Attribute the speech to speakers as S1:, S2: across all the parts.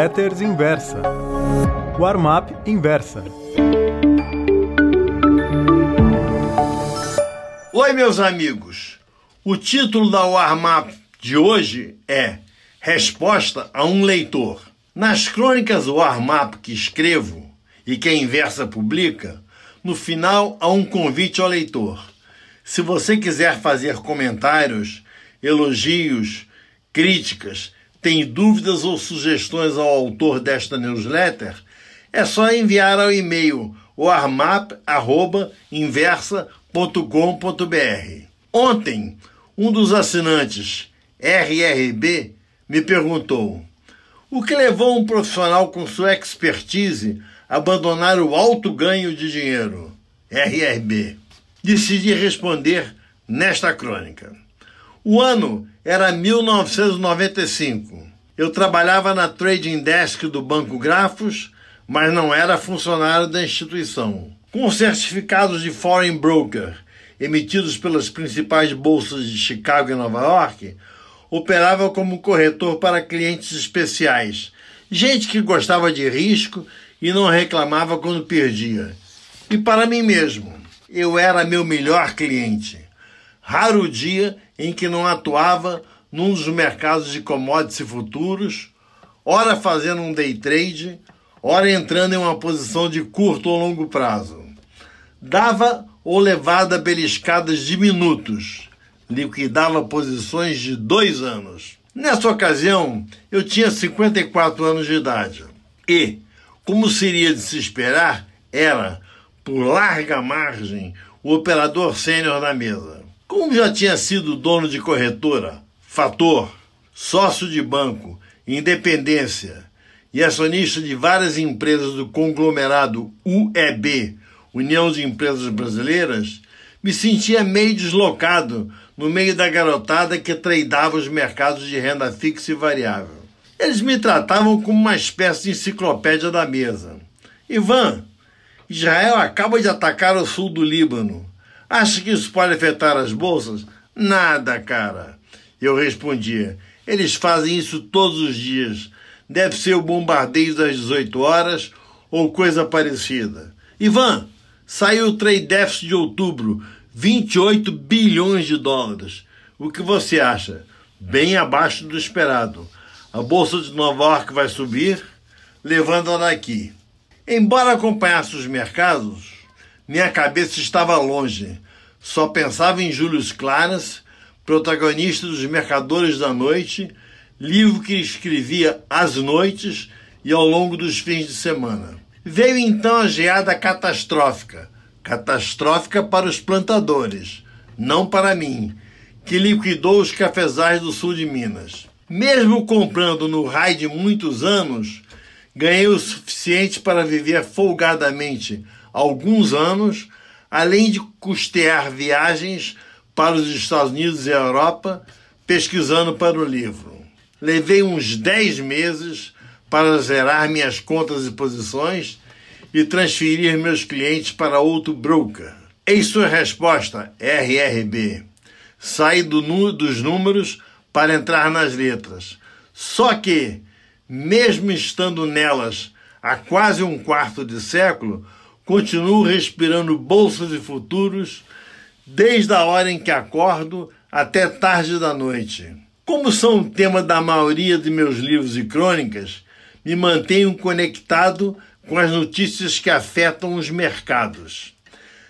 S1: Newsletters Inversa. Warm-up Inversa.
S2: Oi, meus amigos. O título da Warm-up de hoje é Resposta a um leitor. Nas crônicas Warm-up que escrevo e que a Inversa publica, no final há um convite ao leitor. Se você quiser fazer comentários, elogios, críticas, tem dúvidas ou sugestões ao autor desta newsletter, é só enviar ao e-mail warmap.inversa.com.br. Ontem, um dos assinantes, RRB, me perguntou: o que levou um profissional com sua expertise a abandonar o alto ganho de dinheiro? RRB. Decidi responder nesta crônica. O ano era 1995. Eu trabalhava na trading desk do Banco Grafos, mas não era funcionário da instituição. Com certificados de foreign broker emitidos pelas principais bolsas de Chicago e Nova York, operava como corretor para clientes especiais, gente que gostava de risco e não reclamava quando perdia. E para mim mesmo, eu era meu melhor cliente. Raro dia em que não atuava num dos mercados de commodities e futuros, ora fazendo um day trade, ora entrando em uma posição de curto ou longo prazo. Dava ou levada beliscadas de minutos, liquidava posições de dois anos. Nessa ocasião, eu tinha 54 anos de idade e, como seria de se esperar, era, por larga margem, o operador sênior da mesa. Como já tinha sido dono de corretora, fator, sócio de banco, independência e acionista de várias empresas do conglomerado UEB, União de Empresas Brasileiras, me sentia meio deslocado no meio da garotada que tradeava os mercados de renda fixa e variável. Eles me tratavam como uma espécie de enciclopédia da mesa. Ivan, Israel acaba de atacar o sul do Líbano. Acha que isso pode afetar as bolsas? Nada, cara. Eu respondia. Eles fazem isso todos os dias. Deve ser o bombardeio das 18 horas ou coisa parecida. Ivan, saiu o trade deficit de outubro, 28 bilhões de dólares. O que você acha? Bem abaixo do esperado. A bolsa de Nova York vai subir, levando-a daqui. Embora acompanhasse os mercados, minha cabeça estava longe. Só pensava em Júlio Claras, protagonista dos Mercadores da Noite, livro que escrevia às noites e ao longo dos fins de semana. Veio então a geada catastrófica, catastrófica para os plantadores, não para mim, que liquidou os cafezais do sul de Minas. Mesmo comprando no raio de muitos anos, ganhei o suficiente para viver folgadamente alguns anos, além de custear viagens para os Estados Unidos e a Europa, pesquisando para o livro. Levei uns 10 meses para zerar minhas contas e posições e transferir meus clientes para outro broker. Em sua resposta, RRB, saí do, dos números para entrar nas letras. Só que, mesmo estando nelas há quase um quarto de século, continuo respirando bolsas e futuros desde a hora em que acordo até tarde da noite. Como são o tema da maioria de meus livros e crônicas, me mantenho conectado com as notícias que afetam os mercados.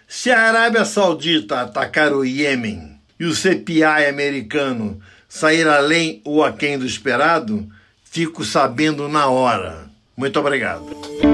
S2: Se a Arábia Saudita atacar o Iêmen e o CPI americano sair além ou aquém do esperado, fico sabendo na hora. Muito obrigado.